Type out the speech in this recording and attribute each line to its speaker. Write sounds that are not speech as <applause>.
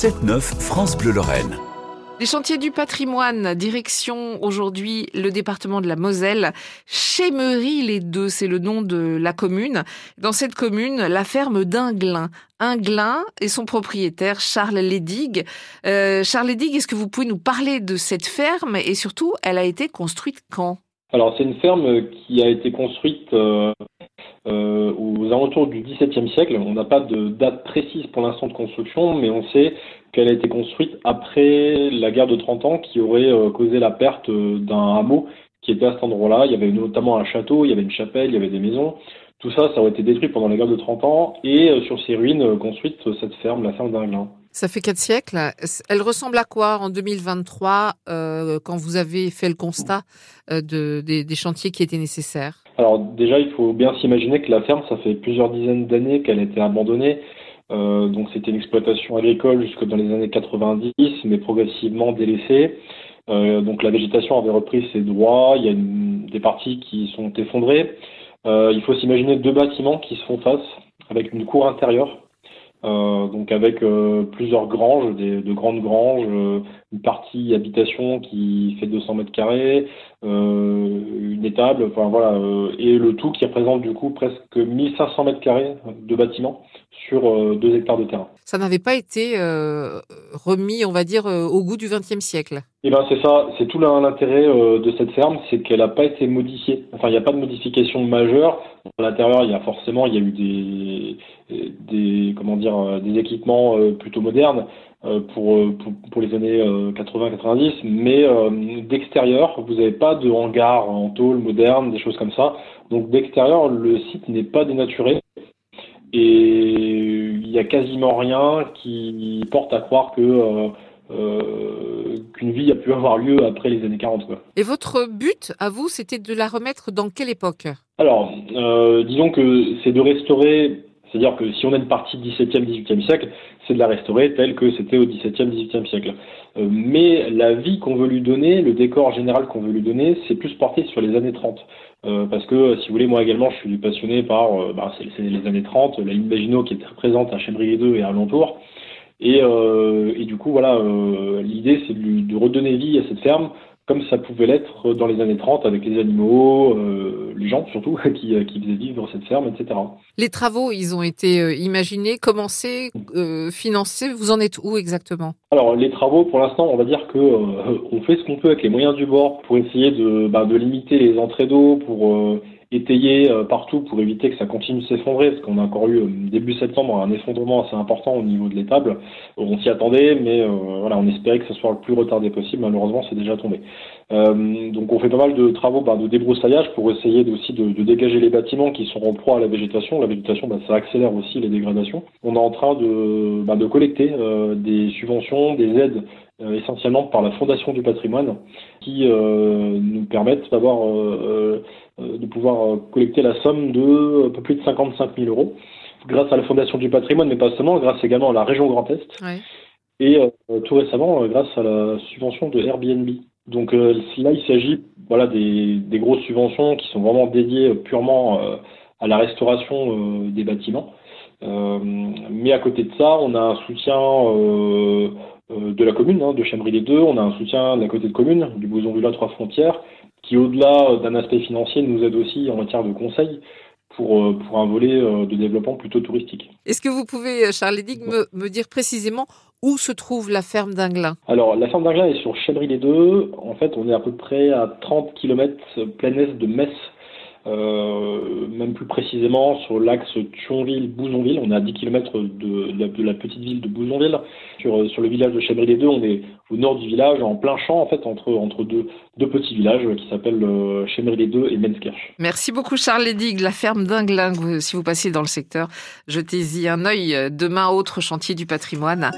Speaker 1: 7-9 France Bleu Lorraine.
Speaker 2: Les chantiers du patrimoine, direction aujourd'hui le département de la Moselle. Chémery les deux, c'est le nom de la commune. Dans cette commune, la ferme d'Inglin. Inglin et son propriétaire Charles Ledig. Euh, Charles Ledig, est-ce que vous pouvez nous parler de cette ferme et surtout, elle a été construite quand?
Speaker 3: Alors c'est une ferme qui a été construite euh, euh, aux alentours du XVIIe siècle. On n'a pas de date précise pour l'instant de construction, mais on sait qu'elle a été construite après la guerre de 30 ans qui aurait euh, causé la perte euh, d'un hameau qui était à cet endroit-là. Il y avait notamment un château, il y avait une chapelle, il y avait des maisons. Tout ça, ça aurait été détruit pendant la guerre de 30 ans et sur ces ruines construite cette ferme, la ferme d'Inglin.
Speaker 2: Ça fait quatre siècles. Elle ressemble à quoi en 2023 euh, quand vous avez fait le constat de, des, des chantiers qui étaient nécessaires?
Speaker 3: Alors déjà, il faut bien s'imaginer que la ferme, ça fait plusieurs dizaines d'années qu'elle a été abandonnée. Euh, donc c'était une exploitation agricole jusque dans les années 90, mais progressivement délaissée. Euh, donc la végétation avait repris ses droits. Il y a des parties qui sont effondrées. Euh, il faut s'imaginer deux bâtiments qui se font face avec une cour intérieure euh, donc avec euh, plusieurs granges, des, de grandes granges, euh, une partie habitation qui fait 200 mètres carrés, une étable, enfin voilà, et le tout qui représente du coup presque 1500 mètres carrés de bâtiments sur 2 hectares de terrain.
Speaker 2: Ça n'avait pas été remis, on va dire, au goût du XXe siècle?
Speaker 3: Eh ben c'est ça, c'est tout l'intérêt de cette ferme, c'est qu'elle n'a pas été modifiée. Enfin, il n'y a pas de modification majeure. À l'intérieur, il y a forcément, il y a eu des des comment dire euh, des équipements euh, plutôt modernes euh, pour, pour, pour les années 80-90, mais d'extérieur, vous n'avez pas de hangar en tôle moderne, des choses comme ça. Donc d'extérieur, le site n'est pas dénaturé et il n'y a quasiment rien qui porte à croire que euh, qu'une vie a pu avoir lieu après les années 40. Quoi.
Speaker 2: Et votre but, à vous, c'était de la remettre dans quelle époque?
Speaker 3: Alors, euh, disons que c'est de restaurer c'est-à-dire que si on a une partie 17e, 18e siècle, c'est de la restaurer telle que c'était au 17e, 18e siècle. Euh, mais la vie qu'on veut lui donner, le décor général qu'on veut lui donner, c'est plus porté sur les années 30. Euh, parce que, si vous voulez, moi également, je suis passionné par euh, bah, les années 30, la ligne Maginot qui est très présente à Chambry 2 et à alentour. Et, et du coup, voilà, l'idée, c'est de, de redonner vie à cette ferme comme ça pouvait l'être dans les années 30 avec les animaux, euh, les gens surtout, <laughs> qui, euh, qui faisaient vivre cette ferme, etc.
Speaker 2: Les travaux, ils ont été euh, imaginés, commencés, financés. Vous en êtes où exactement?
Speaker 3: Alors, les travaux, pour l'instant, on va dire que on fait ce qu'on peut avec les moyens du bord pour essayer de, bah, de limiter les entrées d'eau, pour étayer euh, partout pour éviter que ça continue de s'effondrer, parce qu'on a encore eu euh, début septembre un effondrement assez important au niveau de l'étable. On s'y attendait, mais euh, voilà, on espérait que ce soit le plus retardé possible. Malheureusement, c'est déjà tombé. donc, on fait pas mal de travaux bah, de débroussaillage pour essayer aussi de, de, dégager les bâtiments qui sont en proie à la végétation. La végétation, bah, ça accélère aussi les dégradations. On est en train de, bah, de collecter des subventions, des aides essentiellement par la Fondation du patrimoine, qui nous permettent d'avoir euh, de pouvoir euh, collecter la somme de un peu plus de 55 000 euros grâce à la Fondation du patrimoine, mais pas seulement, grâce également à la région Grand Est. Et euh, tout récemment, grâce à la subvention de Airbnb. Donc là, il s'agit voilà, des, des, grosses subventions qui sont vraiment dédiées purement à la restauration des bâtiments. mais à côté de ça, on a un soutien de la commune, hein, de Chambry les Deux, on a un soutien de la côté de commune, du Bouzon-Villa Trois Frontières, qui au-delà d'un aspect financier nous aide aussi en matière de conseils pour, euh, pour un volet euh, de développement plutôt touristique.
Speaker 2: Est-ce que vous pouvez, euh, Charles me, me, dire précisément où se trouve la ferme d'Inglin?
Speaker 3: Alors, la ferme d'Inglin est sur Chambry-les-Deux. En fait, on est à peu près à 30 km plein est de Metz, euh, même plus précisément sur l'axe Thionville-Bouzonville. On est à 10 km de, la, petite ville de Bouzonville. Sur, sur le village de Chabry-les-Deux, on est au nord du village, en plein champ, en fait, entre, entre deux, deux petits villages qui s'appellent euh, les deux et Menskirch.
Speaker 2: Merci beaucoup, Charles Ledig. La ferme d'Ingling, si vous passez dans le secteur, jetez-y un œil. Demain, autre chantier du patrimoine.